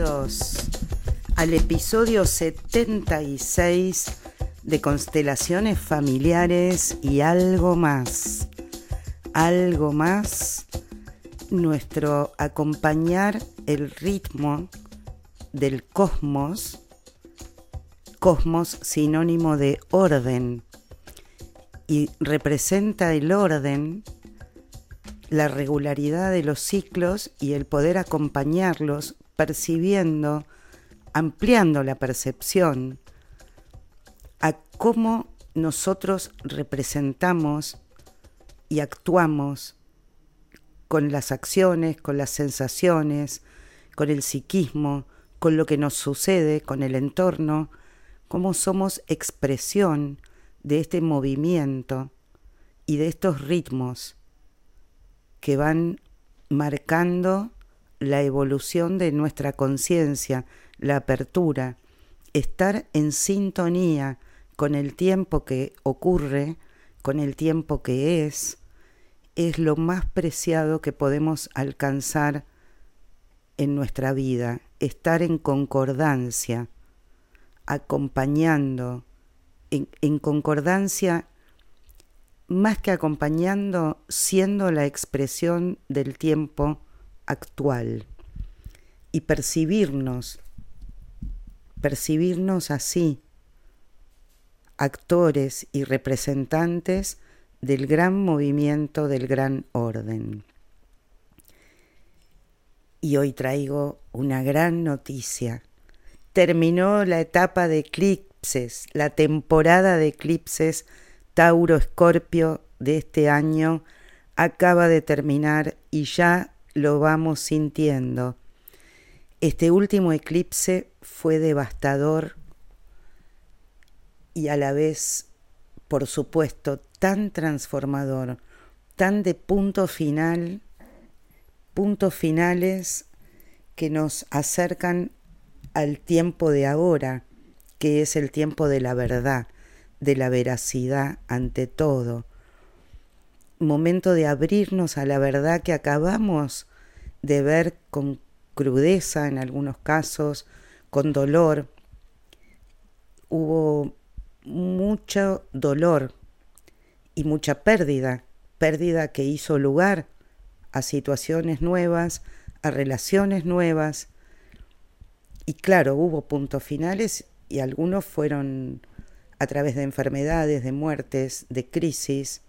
Bienvenidos al episodio 76 de Constelaciones Familiares y algo más. Algo más, nuestro acompañar el ritmo del cosmos, cosmos sinónimo de orden, y representa el orden la regularidad de los ciclos y el poder acompañarlos percibiendo, ampliando la percepción a cómo nosotros representamos y actuamos con las acciones, con las sensaciones, con el psiquismo, con lo que nos sucede, con el entorno, cómo somos expresión de este movimiento y de estos ritmos que van marcando la evolución de nuestra conciencia, la apertura, estar en sintonía con el tiempo que ocurre, con el tiempo que es, es lo más preciado que podemos alcanzar en nuestra vida, estar en concordancia, acompañando, en, concordancia más que acompañando, siendo la expresión del tiempo actual y percibirnos, percibirnos así, actores y representantes del gran movimiento del gran orden. Y hoy traigo una gran noticia. Terminó la etapa de eclipses, la temporada de eclipses Tauro Escorpio de este año acaba de terminar y ya lo vamos sintiendo. Este último eclipse fue devastador y a la vez, por supuesto, tan transformador, tan de punto final, puntos finales que nos acercan al tiempo de ahora, que es el tiempo de la verdad de la veracidad ante todo. Momento de abrirnos a la verdad que acabamos de ver con crudeza en algunos casos, con dolor. Hubo mucho dolor y mucha pérdida, pérdida que hizo lugar a situaciones nuevas, a relaciones nuevas. Y claro, hubo puntos finales y algunos fueron a través de enfermedades, de muertes, de crisis.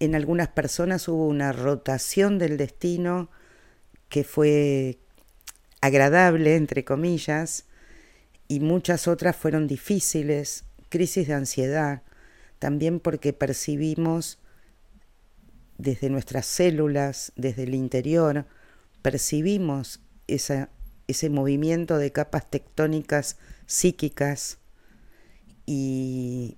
En algunas personas hubo una rotación del destino que fue agradable, entre comillas, y muchas otras fueron difíciles, crisis de ansiedad, también porque percibimos desde nuestras células, desde el interior, percibimos ese movimiento de capas tectónicas psíquicas y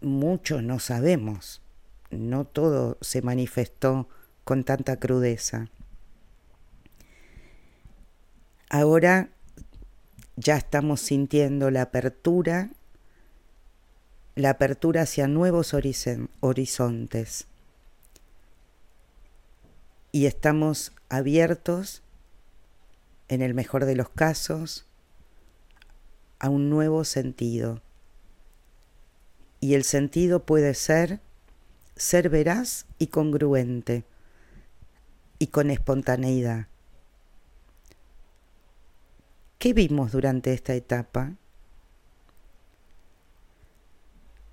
mucho no sabemos. No todo se manifestó con tanta crudeza. Ahora ya estamos sintiendo la apertura, la apertura hacia nuevos horizontes. Y estamos abiertos, en el mejor de los casos, a un nuevo sentido y el sentido puede ser ser veraz y congruente y con espontaneidad. ¿Qué vimos durante esta etapa?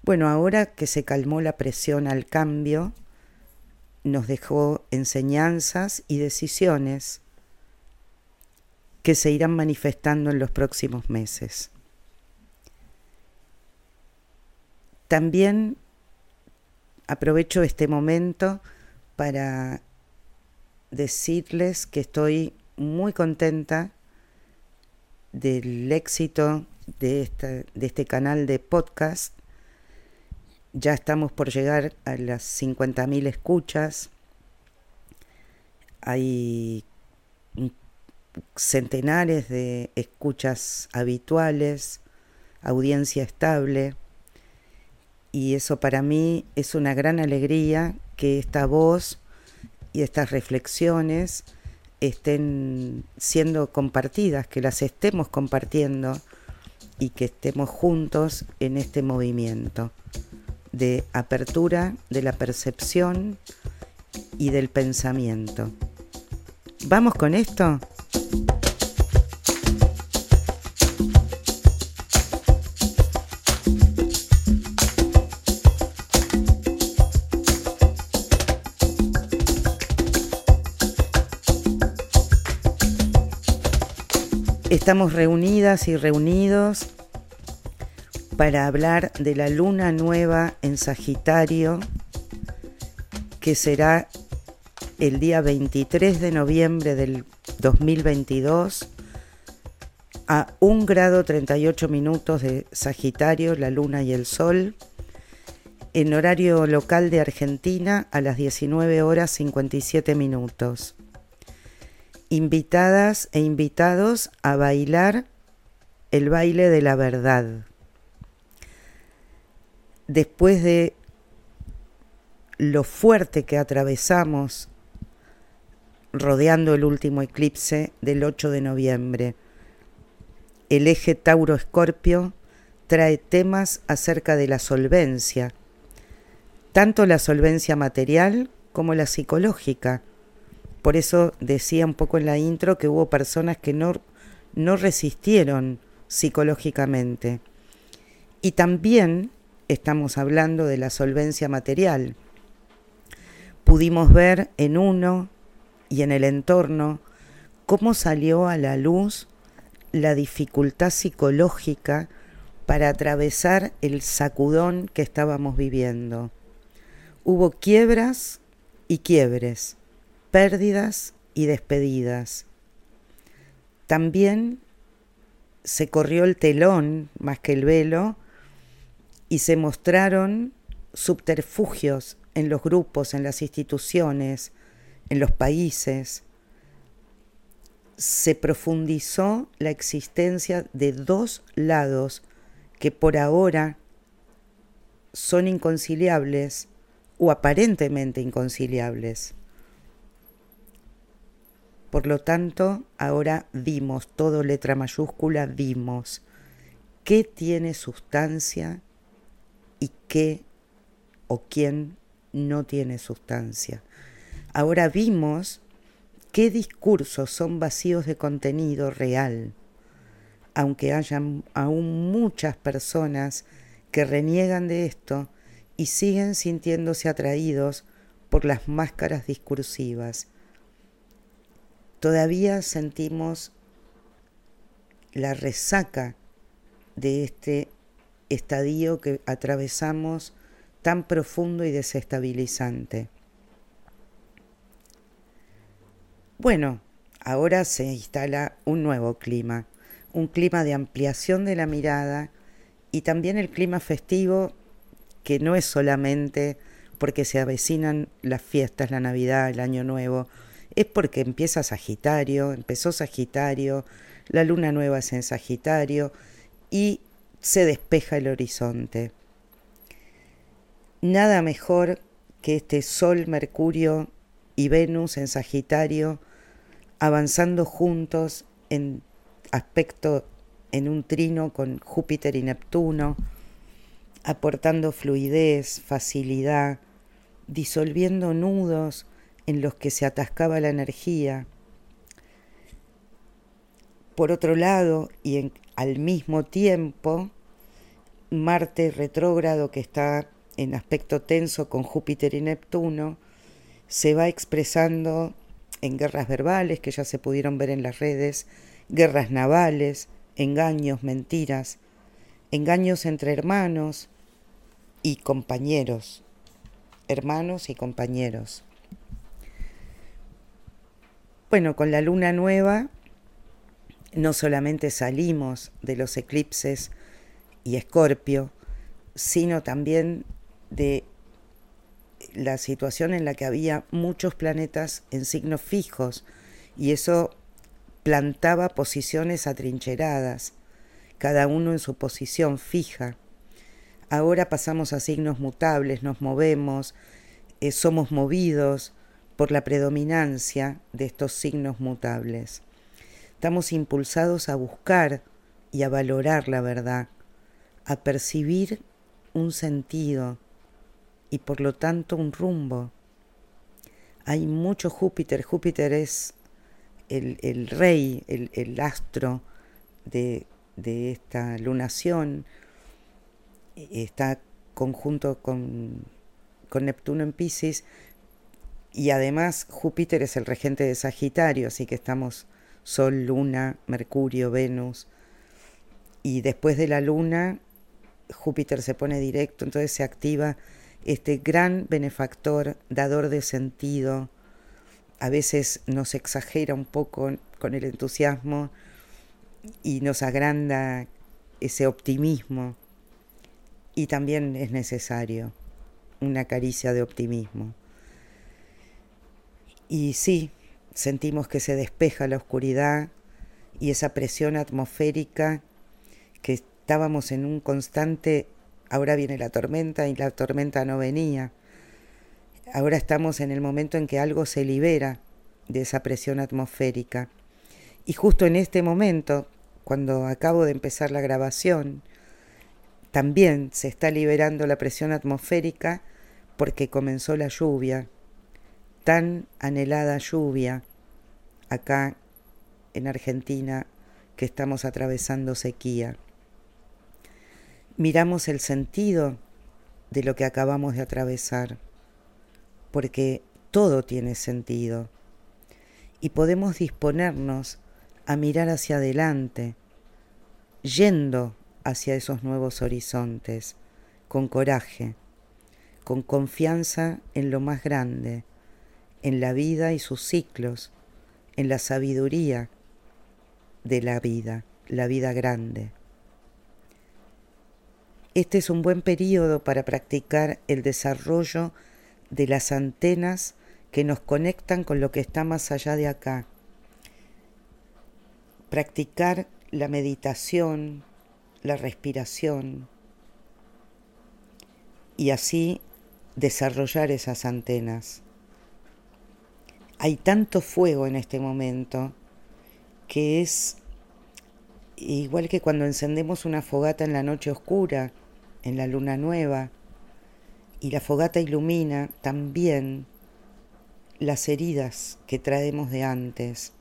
Bueno, ahora que se calmó la presión al cambio, nos dejó enseñanzas y decisiones que se irán manifestando en los próximos meses. También aprovecho este momento para decirles que estoy muy contenta del éxito de, este canal de podcast. Ya estamos por llegar a las 50.000 escuchas. Hay centenares de escuchas habituales, audiencia estable y eso para mí es una gran alegría que esta voz y estas reflexiones estén siendo compartidas, que las estemos compartiendo y que estemos juntos en este movimiento de apertura de la percepción y del pensamiento. ¿Vamos con esto? Estamos reunidas y reunidos para hablar de la luna nueva en Sagitario, que será el día 23 de noviembre del 2022 a 1 grado 38 minutos de Sagitario, la luna y el sol, en horario local de Argentina a las 19 horas 57 minutos invitadas e invitados a bailar el baile de la verdad. Después de lo fuerte que atravesamos rodeando el último eclipse del 8 de noviembre, el eje Tauro-Escorpio trae temas acerca de la solvencia, tanto la solvencia material como la psicológica, por eso decía un poco en la intro que hubo personas que no, no resistieron psicológicamente. Y también estamos hablando de la solvencia material. Pudimos ver en uno y en el entorno cómo salió a la luz la dificultad psicológica para atravesar el sacudón que estábamos viviendo. Hubo quiebras y quiebres pérdidas y despedidas. También se corrió el telón más que el velo y se mostraron subterfugios en los grupos, en las instituciones, en los países. Se profundizó la existencia de dos lados que por ahora son inconciliables o aparentemente inconciliables. Por lo tanto, ahora dimos, todo letra mayúscula, dimos qué tiene sustancia y qué o quién no tiene sustancia. Ahora vimos qué discursos son vacíos de contenido real, aunque hayan aún muchas personas que reniegan de esto y siguen sintiéndose atraídos por las máscaras discursivas todavía sentimos la resaca de este estadio que atravesamos tan profundo y desestabilizante. Bueno, ahora se instala un nuevo clima, un clima de ampliación de la mirada y también el clima festivo que no es solamente porque se avecinan las fiestas, la Navidad, el Año Nuevo, es porque empieza Sagitario, empezó Sagitario, la luna nueva es en Sagitario y se despeja el horizonte. Nada mejor que este Sol, Mercurio y Venus en Sagitario avanzando juntos en aspecto en un trino con Júpiter y Neptuno, aportando fluidez, facilidad, disolviendo nudos, en los que se atascaba la energía. Por otro lado, y al mismo tiempo, Marte retrógrado que está en aspecto tenso con Júpiter y Neptuno, se va expresando en guerras verbales que ya se pudieron ver en las redes, guerras navales, engaños, mentiras, engaños entre hermanos y compañeros, hermanos y compañeros. Bueno, con la luna nueva no solamente salimos de los eclipses y escorpio, sino también de la situación en la que había muchos planetas en signos fijos y eso plantaba posiciones atrincheradas, cada uno en su posición fija. Ahora pasamos a signos mutables, nos movemos, eh, somos movidos por la predominancia de estos signos mutables. Estamos impulsados a buscar y a valorar la verdad, a percibir un sentido y por lo tanto un rumbo. Hay mucho Júpiter, Júpiter es el, rey, el, astro de, esta lunación, está conjunto con, con Neptuno en Pisces y además Júpiter es el regente de Sagitario, así que estamos Sol, Luna, Mercurio, Venus. Y después de la Luna, Júpiter se pone directo, entonces se activa este gran benefactor, dador de sentido. A veces nos exagera un poco con el entusiasmo y nos agranda ese optimismo. Y también es necesario una caricia de optimismo. Y sí, sentimos que se despeja la oscuridad y esa presión atmosférica que estábamos en un constante, ahora viene la tormenta y la tormenta no venía. Ahora estamos en el momento en que algo se libera de esa presión atmosférica. Y justo en este momento, cuando acabo de empezar la grabación, también se está liberando la presión atmosférica porque comenzó la lluvia tan anhelada lluvia acá en Argentina que estamos atravesando sequía. Miramos el sentido de lo que acabamos de atravesar, porque todo tiene sentido y podemos disponernos a mirar hacia adelante, yendo hacia esos nuevos horizontes, con coraje, con confianza en lo más grande, en la vida y sus ciclos, en la sabiduría de la vida, la vida grande. Este es un buen periodo para practicar el desarrollo de las antenas que nos conectan con lo que está más allá de acá. Practicar la meditación, la respiración y así desarrollar esas antenas. Hay tanto fuego en este momento que es igual que cuando encendemos una fogata en la noche oscura, en la luna nueva, y la fogata ilumina también las heridas que traemos de antes,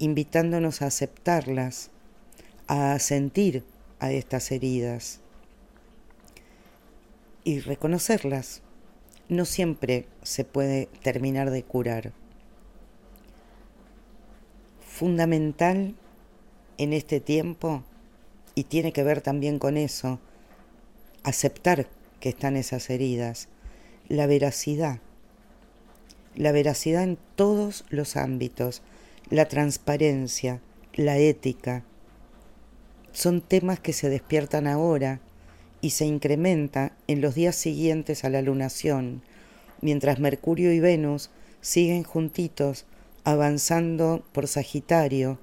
invitándonos a aceptarlas, a sentir a estas heridas y reconocerlas. No siempre se puede terminar de curar fundamental en este tiempo, y tiene que ver también con eso, aceptar que están esas heridas, la veracidad, la veracidad en todos los ámbitos, la transparencia, la ética, son temas que se despiertan ahora y se incrementa en los días siguientes a la lunación, mientras Mercurio y Venus siguen juntitos avanzando por Sagitario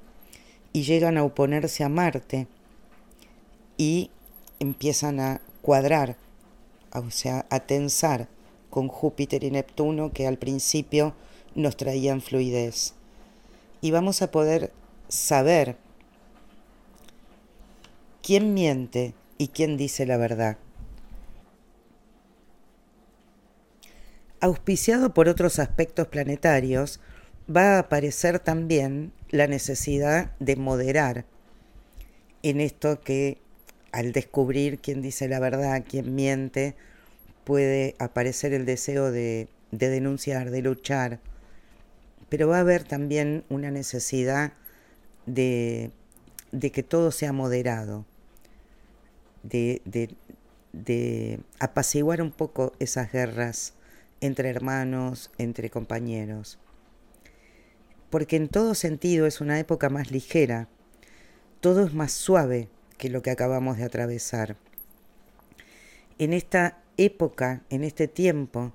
y llegan a oponerse a Marte y empiezan a cuadrar, o sea, a tensar con Júpiter y Neptuno que al principio nos traían fluidez. Y vamos a poder saber quién miente y quién dice la verdad. Auspiciado por otros aspectos planetarios, va a aparecer también la necesidad de moderar en esto que al descubrir quién dice la verdad, quién miente, puede aparecer el deseo de, denunciar, de luchar, pero va a haber también una necesidad de, que todo sea moderado, de, de apaciguar un poco esas guerras entre hermanos, entre compañeros porque en todo sentido es una época más ligera, todo es más suave que lo que acabamos de atravesar. En esta época, en este tiempo,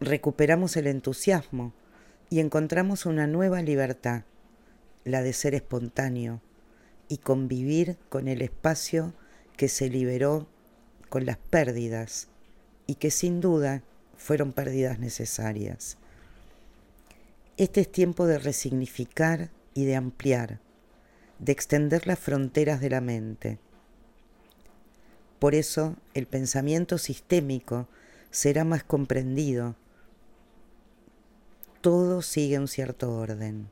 recuperamos el entusiasmo y encontramos una nueva libertad, la de ser espontáneo y convivir con el espacio que se liberó con las pérdidas y que sin duda fueron pérdidas necesarias. Este es tiempo de resignificar y de ampliar, de extender las fronteras de la mente. Por eso el pensamiento sistémico será más comprendido. Todo sigue un cierto orden.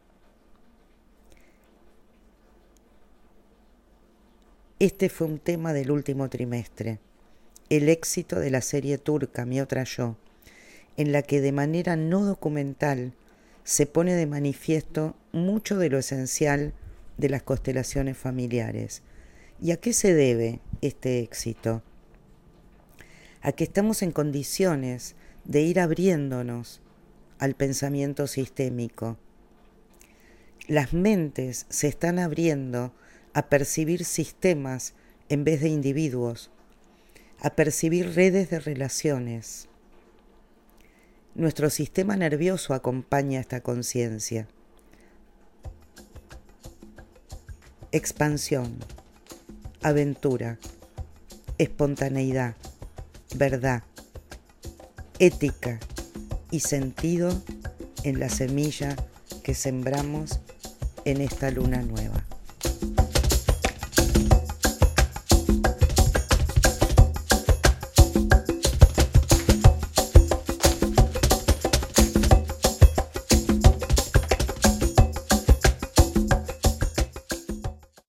Este fue un tema del último trimestre, el éxito de la serie turca Mi otra yo, en la que de manera no documental se pone de manifiesto mucho de lo esencial de las constelaciones familiares. ¿Y a qué se debe este éxito? A que estamos en condiciones de ir abriéndonos al pensamiento sistémico. Las mentes se están abriendo a percibir sistemas en vez de individuos, a percibir redes de relaciones, nuestro sistema nervioso acompaña esta conciencia. Expansión, aventura, espontaneidad, verdad, ética. Y sentido en la semilla que sembramos en esta luna nueva.